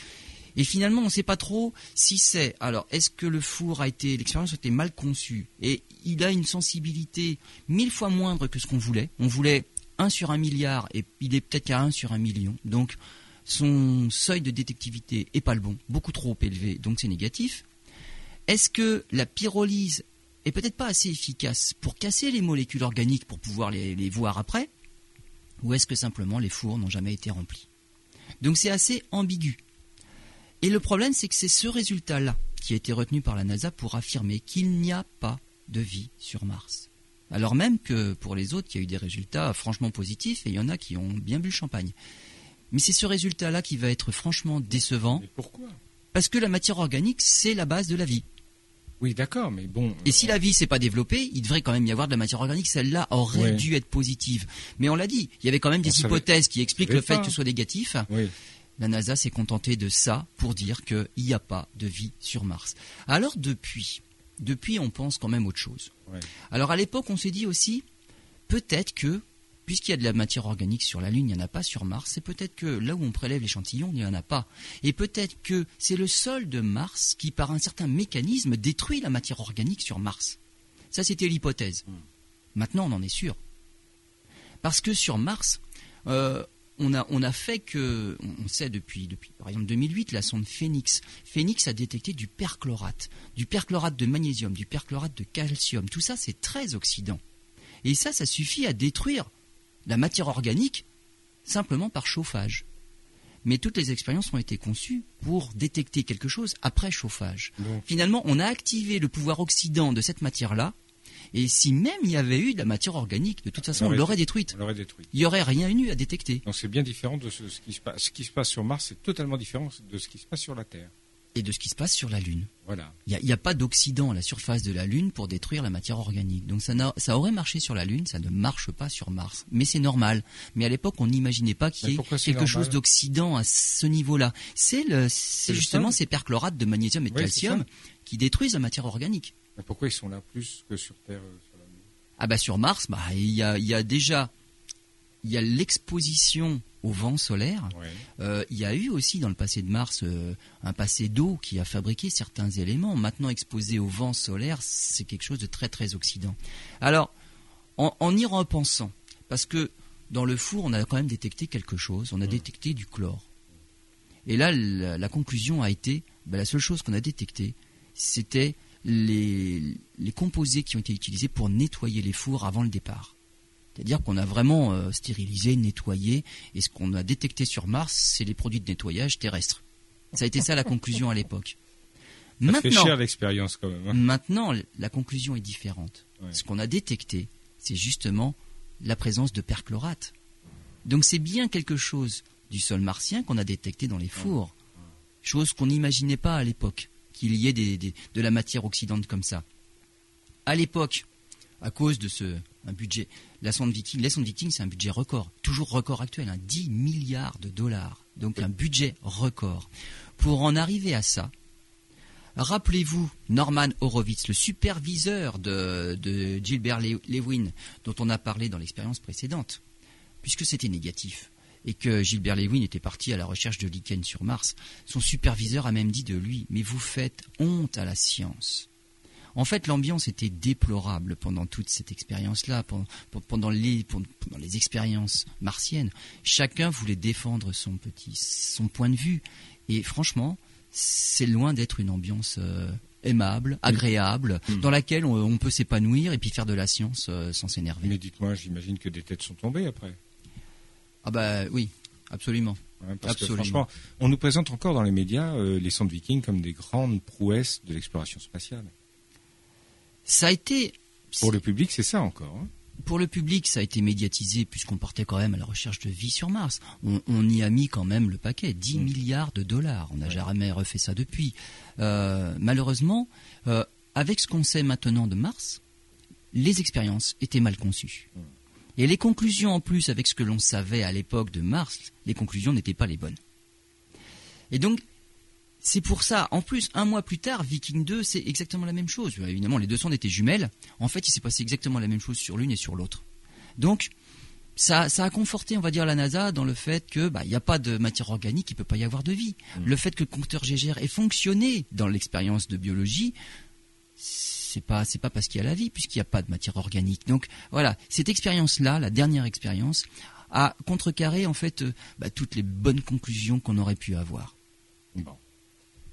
Et finalement, on ne sait pas trop si c'est. Alors, est-ce que le four a été, l'expérience a été mal conçue? Et il a une sensibilité mille fois moindre que ce qu'on voulait. On voulait 1 sur un milliard et il est peut-être qu'à 1 sur un million. Donc, son seuil de détectivité est pas le bon, beaucoup trop élevé, donc c'est négatif. Est-ce que la pyrolyse est peut-être pas assez efficace pour casser les molécules organiques pour pouvoir les, voir après Ou est-ce que simplement les fours n'ont jamais été remplis? Donc c'est assez ambigu. Et le problème, c'est que c'est ce résultat-là qui a été retenu par la NASA pour affirmer qu'il n'y a pas de vie sur Mars. Alors même que pour les autres, il y a eu des résultats franchement positifs et il y en a qui ont bien bu le champagne. Mais c'est ce résultat-là qui va être franchement décevant. Mais pourquoi? Parce que la matière organique, c'est la base de la vie. Oui, d'accord, mais bon. Et si la vie s'est pas développée, il devrait quand même y avoir de la matière organique. Celle-là aurait dû être positive. Mais on l'a dit, il y avait quand même des hypothèses qui expliquent le fait que ce soit négatif. La NASA s'est contentée de ça pour dire qu'il n'y a pas de vie sur Mars. Alors depuis, depuis, on pense quand même autre chose. Alors à l'époque, on s'est dit aussi, peut-être que puisqu'il y a de la matière organique sur la Lune, il n'y en a pas sur Mars, c'est peut-être que là où on prélève l'échantillon, il n'y en a pas. Et peut-être que c'est le sol de Mars qui, par un certain mécanisme, détruit la matière organique sur Mars. Ça, c'était l'hypothèse. Hmm. Maintenant, on en est sûr. Parce que sur Mars, euh, on, a, on a fait que, on sait depuis, depuis, par exemple 2008, la sonde Phoenix. Phoenix a détecté du perchlorate, du perchlorate de magnésium, du perchlorate de calcium. Tout ça, c'est très oxydant. Et ça, ça suffit à détruire la matière organique simplement par chauffage. Mais toutes les expériences ont été conçues pour détecter quelque chose après chauffage. Finalement, on a activé le pouvoir oxydant de cette matière-là, et si même il y avait eu de la matière organique, de toute façon, on l'aurait détruite. Il n'y aurait rien eu à détecter. Donc c'est bien différent de ce, qui se passe. Ce qui se passe sur Mars, c'est totalement différent de ce qui se passe sur la Terre et de ce qui se passe sur la Lune. Voilà. Il n'y a, pas d'Occident à la surface de la Lune pour détruire la matière organique. Donc ça, ça aurait marché sur la Lune, ça ne marche pas sur Mars. Mais c'est normal. Mais à l'époque, on n'imaginait pas qu'il y ait quelque chose d'Occident à ce niveau-là. C'est justement ces perchlorates de magnésium et de calcium qui détruisent la matière organique. pourquoi ils sont là plus que sur Terre Ah bah sur Mars, bah, il, y a, il y a déjà il y a l'exposition au vent solaire. Euh, il y a eu aussi dans le passé de Mars euh, un passé d'eau qui a fabriqué certains éléments. Maintenant exposé au vent solaire, c'est quelque chose de très très occident. Alors, en, y repensant, parce que dans le four, on a quand même détecté quelque chose. On a détecté du chlore. Et là, la, conclusion a été, ben, la seule chose qu'on a détectée, c'était les composés qui ont été utilisés pour nettoyer les fours avant le départ. C'est-à-dire qu'on a vraiment euh, stérilisé, nettoyé, et ce qu'on a détecté sur Mars, c'est les produits de nettoyage terrestres. Ça a été ça la conclusion à l'époque. maintenant, l'expérience quand même. Hein. Maintenant, la conclusion est différente. Ce qu'on a détecté, c'est justement la présence de perchlorate. Donc c'est bien quelque chose du sol martien qu'on a détecté dans les fours. Chose qu'on n'imaginait pas à l'époque, qu'il y ait de la matière oxydante comme ça. À l'époque, à cause de ce un budget. La sonde Viking, la sonde Viking, c'est un budget record, toujours record actuel, 10 hein, milliards de dollars. Donc un budget record. Pour en arriver à ça, rappelez-vous Norman Horowitz, le superviseur de, Gilbert Lewin, dont on a parlé dans l'expérience précédente, puisque c'était négatif et que Gilbert Lewin était parti à la recherche de lichen sur Mars, son superviseur a même dit de lui Mais vous faites honte à la science. En fait, l'ambiance était déplorable pendant toute cette expérience-là, pendant, les, expériences martiennes. Chacun voulait défendre son petit, son point de vue. Et franchement, c'est loin d'être une ambiance euh, aimable, agréable, mm. dans laquelle on, peut s'épanouir et puis faire de la science euh, sans s'énerver. Mais dites-moi, j'imagine que des têtes sont tombées après. Ah bah oui, absolument. parce Que, franchement, on nous présente encore dans les médias euh, les sondes Vikings comme des grandes prouesses de l'exploration spatiale. Ça a été. Pour le public, c'est ça encore. Hein. pour le public, ça a été médiatisé puisqu'on partait quand même à la recherche de vie sur Mars. On, y a mis quand même le paquet, 10 mm. milliards de dollars. On n'a jamais refait ça depuis. Euh, malheureusement, euh, avec ce qu'on sait maintenant de Mars, les expériences étaient mal conçues. Mm. Et les conclusions en plus, avec ce que l'on savait à l'époque de Mars, les conclusions n'étaient pas les bonnes. Et donc, c'est pour ça, en plus, un mois plus tard, Viking 2, c'est exactement la même chose. Évidemment, les deux sondes étaient jumelles. En fait, il s'est passé exactement la même chose sur l'une et sur l'autre. Donc, ça, a conforté, on va dire, la NASA dans le fait que bah, il n'y a pas de matière organique, il ne peut pas y avoir de vie. Mm. Le fait que le compteur GGR ait fonctionné dans l'expérience de biologie, c'est pas c'est pas parce qu'il y a la vie, puisqu'il n'y a pas de matière organique. Donc voilà, cette expérience-là, la dernière expérience, a contrecarré en fait euh, bah, toutes les bonnes conclusions qu'on aurait pu avoir. Bon.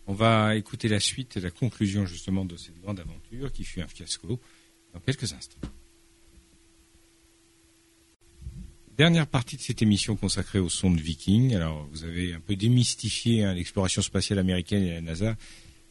On va écouter la suite et la conclusion justement de cette grande aventure qui fut un fiasco dans quelques instants. Dernière partie de cette émission consacrée aux sondes Viking. Alors, vous avez un peu démystifié hein, l'exploration spatiale américaine et la NASA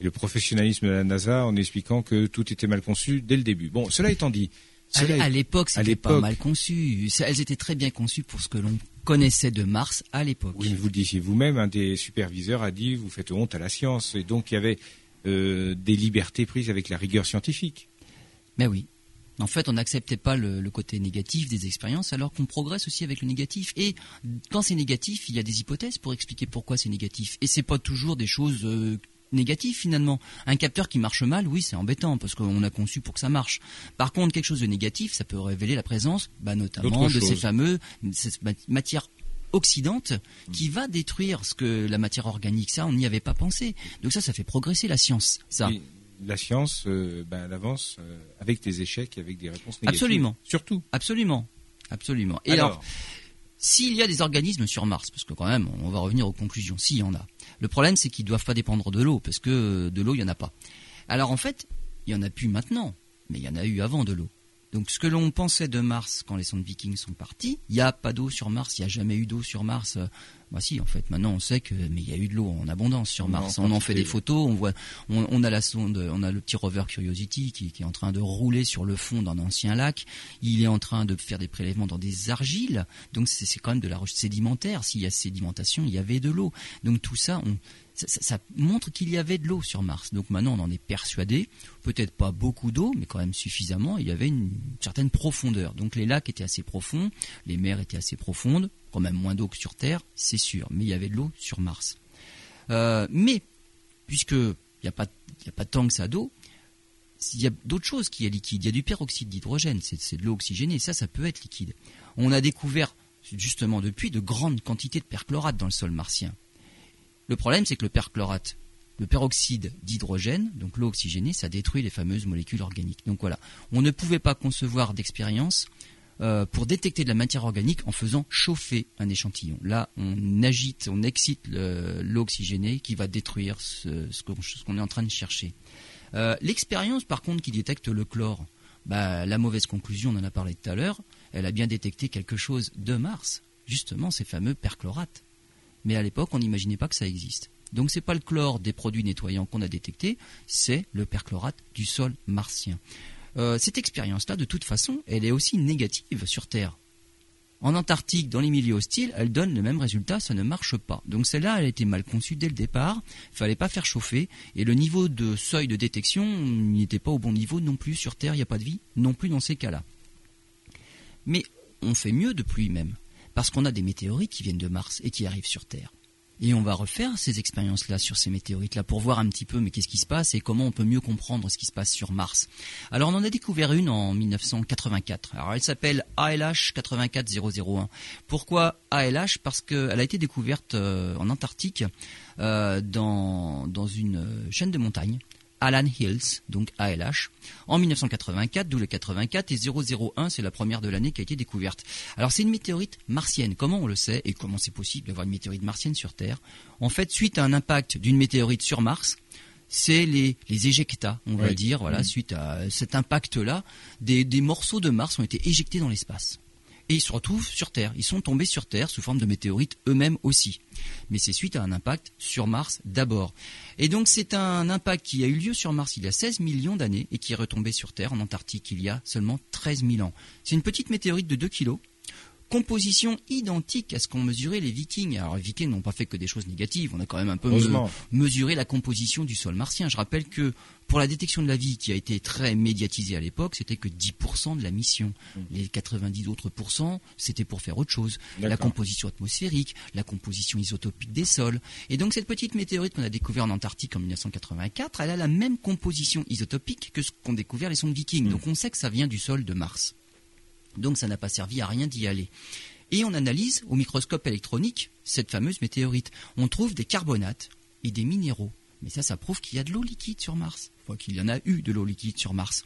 et le professionnalisme de la NASA en expliquant que tout était mal conçu dès le début. Bon, cela étant dit, à l'époque, c'était pas mal conçu. Elles étaient très bien conçues pour ce que l'on connaissait de Mars à l'époque. Oui, vous le disiez vous-même, un des superviseurs a dit vous faites honte à la science. Et donc, il y avait euh, des libertés prises avec la rigueur scientifique. Mais oui. En fait, on n'acceptait pas le, côté négatif des expériences, alors qu'on progresse aussi avec le négatif. Et quand c'est négatif, il y a des hypothèses pour expliquer pourquoi c'est négatif. Et c'est pas toujours des choses euh, négatif finalement. Un capteur qui marche mal, oui, c'est embêtant parce qu'on a conçu pour que ça marche. Par contre, quelque chose de négatif, ça peut révéler la présence, bah, notamment de ces fameux cette matière oxydante qui va détruire ce que la matière organique. Ça, on n'y avait pas pensé. Donc ça, ça fait progresser la science. Ça. la science, euh, bah, elle avance euh, avec des échecs, avec des réponses négatives. Absolument. Surtout. Absolument. Absolument. Et alors s'il y a des organismes sur Mars, parce que quand même, on va revenir aux conclusions, s'il y en a. Le problème, c'est qu'ils ne doivent pas dépendre de l'eau, parce que de l'eau, il n'y en a pas. Alors en fait, il y en a plus maintenant, mais il y en a eu avant de l'eau. Donc ce que l'on pensait de Mars quand les sondes Vikings sont partis, il n'y a pas d'eau sur Mars, il n'y a jamais eu d'eau sur Mars. Bah si, en fait, maintenant on sait que mais il y a eu de l'eau en abondance sur Mars. on en fait des photos, on voit, on, a la sonde, on a le petit rover Curiosity qui, est en train de rouler sur le fond d'un ancien lac. Il est en train de faire des prélèvements dans des argiles, donc c'est quand même de la roche sédimentaire. S'il y a sédimentation, il y avait de l'eau. Donc tout ça, on, ça, montre qu'il y avait de l'eau sur Mars. Donc maintenant, on en est persuadé. Peut-être pas beaucoup d'eau, mais quand même suffisamment. Il y avait une certaine profondeur. Donc les lacs étaient assez profonds, les mers étaient assez profondes, quand même moins d'eau que sur Terre, c'est sûr. Mais il y avait de l'eau sur Mars. Euh, mais puisque il n'y a pas, a pas tant que ça d'eau, il y a d'autres choses qui est liquide. Il y a du peroxyde d'hydrogène, c'est de l'eau oxygénée. Ça, ça peut être liquide. On a découvert justement depuis de grandes quantités de perchlorate dans le sol martien. Le problème, c'est que le perchlorate, le peroxyde d'hydrogène, donc l'eau oxygénée, ça détruit les fameuses molécules organiques. Donc voilà, on ne pouvait pas concevoir d'expérience euh, pour détecter de la matière organique en faisant chauffer un échantillon. Là, on agite, on excite l'eau oxygénée qui va détruire ce, qu'on est en train de chercher. Euh, l'expérience, par contre, qui détecte le chlore, bah, la mauvaise conclusion, on en a parlé tout à l'heure, elle a bien détecté quelque chose de Mars, justement ces fameux perchlorates. Mais à l'époque, on n'imaginait pas que ça existe. Donc ce n'est pas le chlore des produits nettoyants qu'on a détecté, c'est le perchlorate du sol martien. Euh, cette expérience-là, de toute façon, elle est aussi négative sur Terre. En Antarctique, dans les milieux hostiles, elle donne le même résultat, ça ne marche pas. Donc celle-là, elle a été mal conçue dès le départ, il fallait pas faire chauffer, et le niveau de seuil de détection n'était pas au bon niveau non plus sur Terre, il n'y a pas de vie, non plus dans ces cas-là. Mais on fait mieux depuis même, parce qu'on a des météorites qui viennent de Mars et qui arrivent sur Terre. Et on va refaire ces expériences-là sur ces météorites-là pour voir un petit peu mais qu'est-ce qui se passe et comment on peut mieux comprendre ce qui se passe sur Mars. Alors on en a découvert une en 1984. Alors elle s'appelle ALH 84001. Pourquoi ALH Parce qu'elle a été découverte euh, en Antarctique euh, dans, dans une chaîne de montagnes Alan Hills, donc ALH, en 1984, d'où le 84, et 001, c'est la première de l'année qui a été découverte. Alors c'est une météorite martienne, comment on le sait, et comment c'est possible d'avoir une météorite martienne sur Terre? En fait, suite à un impact d'une météorite sur Mars, c'est les, les éjectats, on va dire, voilà, suite à cet impact-là, des morceaux de Mars ont été éjectés dans l'espace et ils se retrouvent sur Terre. Ils sont tombés sur Terre sous forme de météorites eux-mêmes aussi. Mais c'est suite à un impact sur Mars d'abord. Et donc c'est un impact qui a eu lieu sur Mars il y a 16 millions d'années et qui est retombé sur Terre en Antarctique il y a seulement 13 000 ans. C'est une petite météorite de 2 kilos composition identique à ce qu'ont mesuré les Vikings. Alors les Vikings n'ont pas fait que des choses négatives, on a quand même un peu mesuré la composition du sol martien. Je rappelle que pour la détection de la vie qui a été très médiatisée à l'époque, c'était que 10% de la mission. Mmh. Les 90 autres pourcents, c'était pour faire autre chose. La composition atmosphérique, la composition isotopique des sols. Et donc cette petite météorite qu'on a découverte en Antarctique en 1984, elle a la même composition isotopique que ce qu'ont découvert les sondes Vikings. Mmh. Donc on sait que ça vient du sol de Mars. Donc ça n'a pas servi à rien d'y aller. Et on analyse au microscope électronique cette fameuse météorite. On trouve des carbonates et des minéraux. Mais ça, ça prouve qu'il y a de l'eau liquide sur Mars. Enfin, qu'il y en a eu de l'eau liquide sur Mars.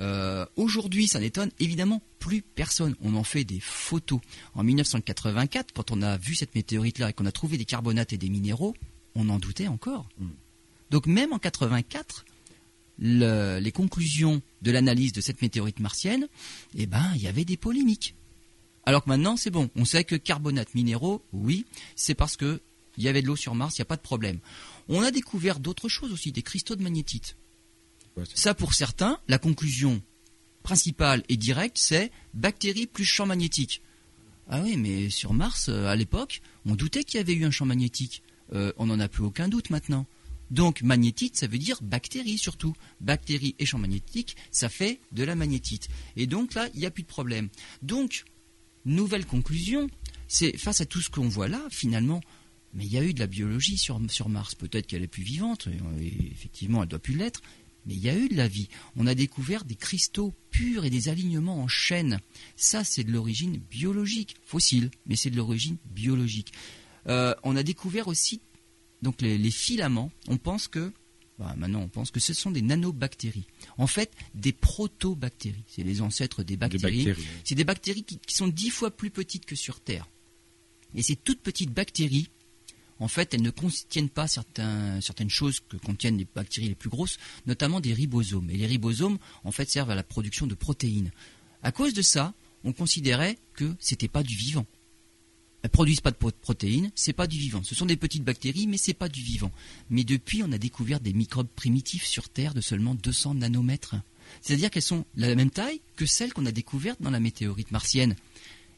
Euh, aujourd'hui, ça n'étonne évidemment plus personne. On en fait des photos. En 1984, quand on a vu cette météorite-là et qu'on a trouvé des carbonates et des minéraux, on en doutait encore. Hmm. Donc même en 84, les conclusions de l'analyse de cette météorite martienne, eh ben, il y avait des polémiques. Alors que maintenant, c'est bon. On sait que carbonates minéraux, oui, c'est parce qu'il y avait de l'eau sur Mars, il n'y a pas de problème. On a découvert d'autres choses aussi, des cristaux de magnétite. Ça, pour certains, la conclusion principale et directe, c'est bactéries plus champ magnétique. Ah oui, mais sur Mars, euh, à l'époque, on doutait qu'il y avait eu un champ magnétique. Euh, on n'en a plus aucun doute maintenant. Donc magnétite, ça veut dire bactérie surtout. Bactéries et champ magnétique, ça fait de la magnétite. Et donc là, il n'y a plus de problème. Donc, nouvelle conclusion, c'est face à tout ce qu'on voit là, finalement, mais il y a eu de la biologie sur, sur Mars. Peut-être qu'elle est plus vivante, effectivement, elle doit plus l'être, mais il y a eu de la vie. On a découvert des cristaux purs et des alignements en chaîne. Ça, c'est de l'origine biologique, fossile, mais c'est de l'origine biologique. Euh, on a découvert aussi donc les, filaments, on pense que bah, maintenant on pense que ce sont des nanobactéries. En fait, des protobactéries. C'est les ancêtres des bactéries. C'est des bactéries qui, sont dix fois plus petites que sur Terre. Et ces toutes petites bactéries, en fait, elles ne contiennent pas certaines choses que contiennent les bactéries les plus grosses, notamment des ribosomes. Et les ribosomes, en fait, servent à la production de protéines. À cause de ça, on considérait que c'était pas du vivant. Elles produisent pas de protéines, c'est pas du vivant. Ce sont des petites bactéries, mais c'est pas du vivant. Mais depuis, on a découvert des microbes primitifs sur Terre de seulement 200 nanomètres. C'est-à-dire qu'elles sont la même taille que celles qu'on a découvertes dans la météorite martienne.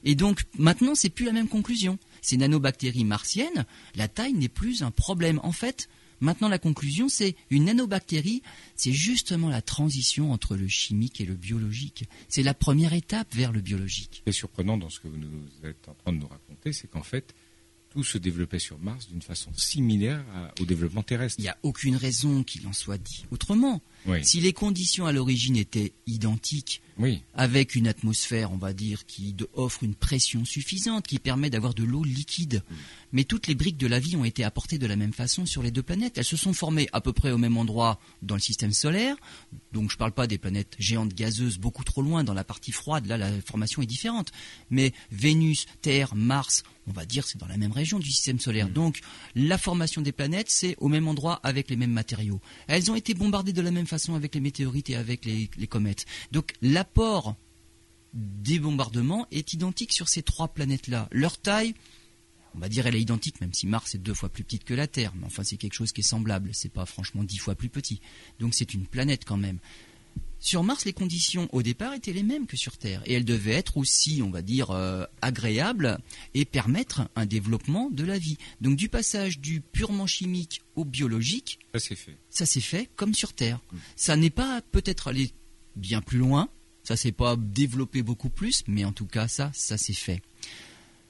Et donc, maintenant, c'est plus la même conclusion. Ces nanobactéries martiennes, la taille n'est plus un problème. En fait, Maintenant, la conclusion, c'est une nanobactérie, c'est justement la transition entre le chimique et le biologique. C'est la première étape vers le biologique. Ce qui est surprenant dans ce que vous êtes en train de nous raconter, c'est qu'en fait, tout se développait sur Mars d'une façon similaire au développement terrestre. Il n'y a aucune raison qu'il en soit dit autrement. Si les conditions à l'origine étaient identiques, avec une atmosphère, on va dire, qui offre une pression suffisante, qui permet d'avoir de l'eau liquide, mm. mais toutes les briques de la vie ont été apportées de la même façon sur les deux planètes. Elles se sont formées à peu près au même endroit dans le système solaire. Donc je ne parle pas des planètes géantes gazeuses beaucoup trop loin dans la partie froide. Là, la formation est différente. Mais Vénus, Terre, Mars, on va dire, c'est dans la même région du système solaire. Mm. Donc, la formation des planètes, c'est au même endroit avec les mêmes matériaux. Elles ont été bombardées de la même façon avec les météorites et avec les, comètes. Donc, l'apport des bombardements est identique sur ces trois planètes-là. Leur taille, on va dire, elle est identique, même si Mars est deux fois plus petite que la Terre. Mais enfin, c'est quelque chose qui est semblable. C'est pas franchement dix fois plus petit. Donc, c'est une planète quand même. Sur Mars, les conditions au départ étaient les mêmes que sur Terre, et elles devaient être aussi, on va dire, euh, agréables et permettre un développement de la vie. Donc du passage du purement chimique au biologique, ça s'est fait. Ça s'est fait comme sur Terre. Mm. Ça n'est pas peut-être allé bien plus loin, ça s'est pas développé beaucoup plus, mais en tout cas ça, ça s'est fait.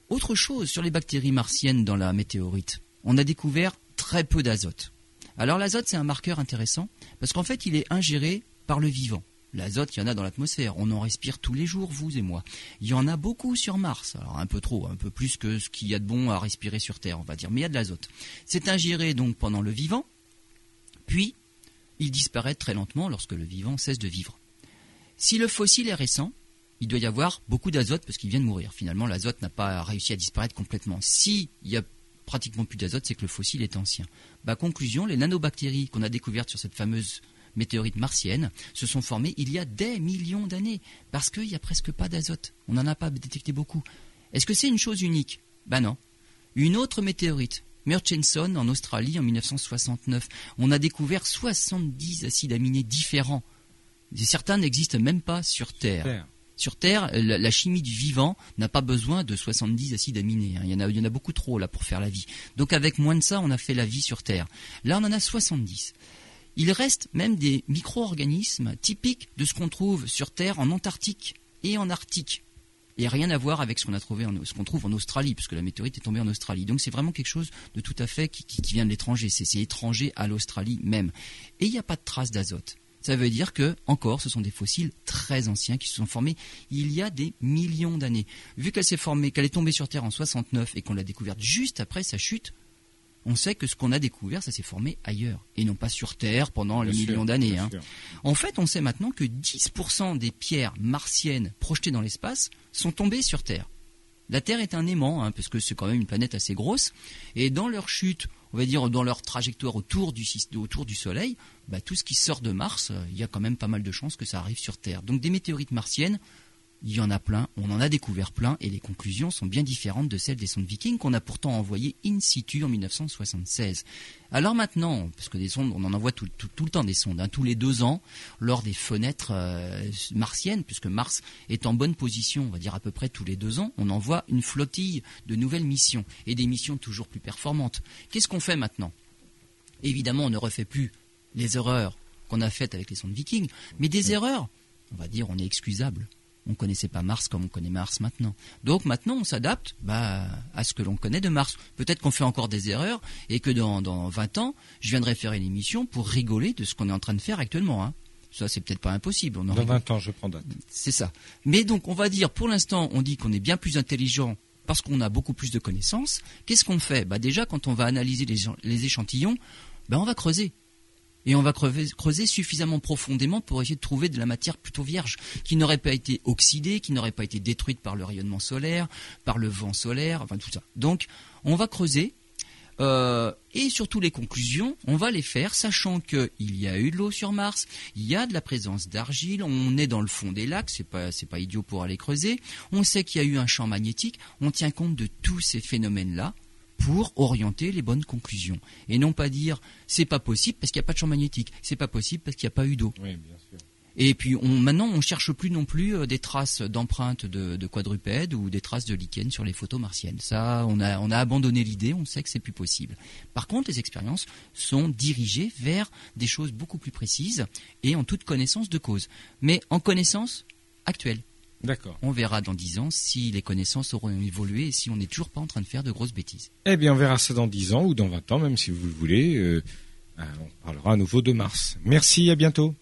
Autre chose sur les bactéries martiennes dans la météorite, on a découvert très peu d'azote. Alors l'azote c'est un marqueur intéressant parce qu'en fait il est ingéré par le vivant. L'azote, il y en a dans l'atmosphère. On en respire tous les jours, vous et moi. Il y en a beaucoup sur Mars. Alors un peu trop, un peu plus que ce qu'il y a de bon à respirer sur Terre, on va dire. Mais il y a de l'azote. C'est ingéré donc pendant le vivant, puis il disparaît très lentement lorsque le vivant cesse de vivre. Si le fossile est récent, il doit y avoir beaucoup d'azote parce qu'il vient de mourir. Finalement, l'azote n'a pas réussi à disparaître complètement. S'il y a pratiquement plus d'azote, c'est que le fossile est ancien. Bah, conclusion, les nanobactéries qu'on a découvertes sur cette fameuse météorites martiennes se sont formées il y a des millions d'années, parce qu'il n'y a presque pas d'azote. On n'en a pas détecté beaucoup. Est-ce que c'est une chose unique? Ben non. Une autre météorite, Murchison en Australie en 1969, on a découvert 70 acides aminés différents. certains n'existent même pas sur Terre. Sur Terre, la, chimie du vivant n'a pas besoin de 70 acides aminés. Hein. Il, y en a, il y en a beaucoup trop là pour faire la vie. Donc avec moins de ça, on a fait la vie sur Terre. Là, on en a 70. Il reste même des micro-organismes typiques de ce qu'on trouve sur Terre en Antarctique et en Arctique. Et rien à voir avec ce qu'on a trouvé, trouve en Australie, puisque la météorite est tombée en Australie. Donc c'est vraiment quelque chose de tout à fait qui, vient de l'étranger. C'est étranger à l'Australie même. Et il n'y a pas de traces d'azote. Ça veut dire que, encore, ce sont des fossiles très anciens qui se sont formés il y a des millions d'années. Vu qu'elle s'est formée, qu'elle est tombée sur Terre en 69 et qu'on l'a découverte juste après sa chute, on sait que ce qu'on a découvert, ça s'est formé ailleurs, et non pas sur Terre pendant les millions d'années. Hein. En fait, on sait maintenant que 10% des pierres martiennes projetées dans l'espace sont tombées sur Terre. La Terre est un aimant, hein, parce que c'est quand même une planète assez grosse, et dans leur chute, on va dire dans leur trajectoire autour du, autour du Soleil, bah, tout ce qui sort de Mars, il y a quand même pas mal de chances que ça arrive sur Terre. Donc des météorites martiennes, il y en a plein, on en a découvert plein, et les conclusions sont bien différentes de celles des sondes Viking qu'on a pourtant envoyées in situ en 1976. Alors maintenant, parce que des sondes, on en envoie tout, le temps des sondes, hein, tous les deux ans, lors des fenêtres euh, martiennes, puisque Mars est en bonne position, on va dire à peu près tous les deux ans, on envoie une flottille de nouvelles missions, et des missions toujours plus performantes. Qu'est-ce qu'on fait maintenant? Évidemment, on ne refait plus les erreurs qu'on a faites avec les sondes Viking, mais des erreurs, on va dire, on est excusable on ne connaissait pas Mars comme on connaît Mars maintenant. Donc maintenant, on s'adapte bah, à ce que l'on connaît de Mars. Peut-être qu'on fait encore des erreurs et que dans, dans 20 ans, je viendrai faire une émission pour rigoler de ce qu'on est en train de faire actuellement. Hein. Ça, c'est peut-être pas impossible. dans 20 ans, je prends date. C'est ça. Mais donc, on va dire, pour l'instant, on dit qu'on est bien plus intelligent parce qu'on a beaucoup plus de connaissances. Qu'est-ce qu'on fait? Bah, Déjà, quand on va analyser les, échantillons, bah, on va creuser. Et on va creuser, suffisamment profondément pour essayer de trouver de la matière plutôt vierge, qui n'aurait pas été oxydée, qui n'aurait pas été détruite par le rayonnement solaire, par le vent solaire, enfin tout ça. Donc, on va creuser, euh, et surtout les conclusions, on va les faire sachant qu'il y a eu de l'eau sur Mars, il y a de la présence d'argile, on est dans le fond des lacs, c'est pas c'est pas idiot pour aller creuser. On sait qu'il y a eu un champ magnétique, on tient compte de tous ces phénomènes là pour orienter les bonnes conclusions et non pas dire c'est pas possible parce qu'il n'y a pas de champ magnétique, c'est pas possible parce qu'il n'y a pas eu d'eau. Et puis on, maintenant, on cherche plus non plus euh, des traces d'empreintes de, quadrupèdes ou des traces de lichens sur les photos martiennes. Ça, on a, on a abandonné l'idée, on sait que c'est plus possible. Par contre, les expériences sont dirigées vers des choses beaucoup plus précises et en toute connaissance de cause, mais en connaissance actuelle. D'accord. On verra dans dix ans si les connaissances auront évolué et si on n'est toujours pas en train de faire de grosses bêtises. Eh bien, on verra ça dans dix ans ou dans vingt ans, même si vous le voulez. Euh, on parlera à nouveau de Mars. Merci, à bientôt.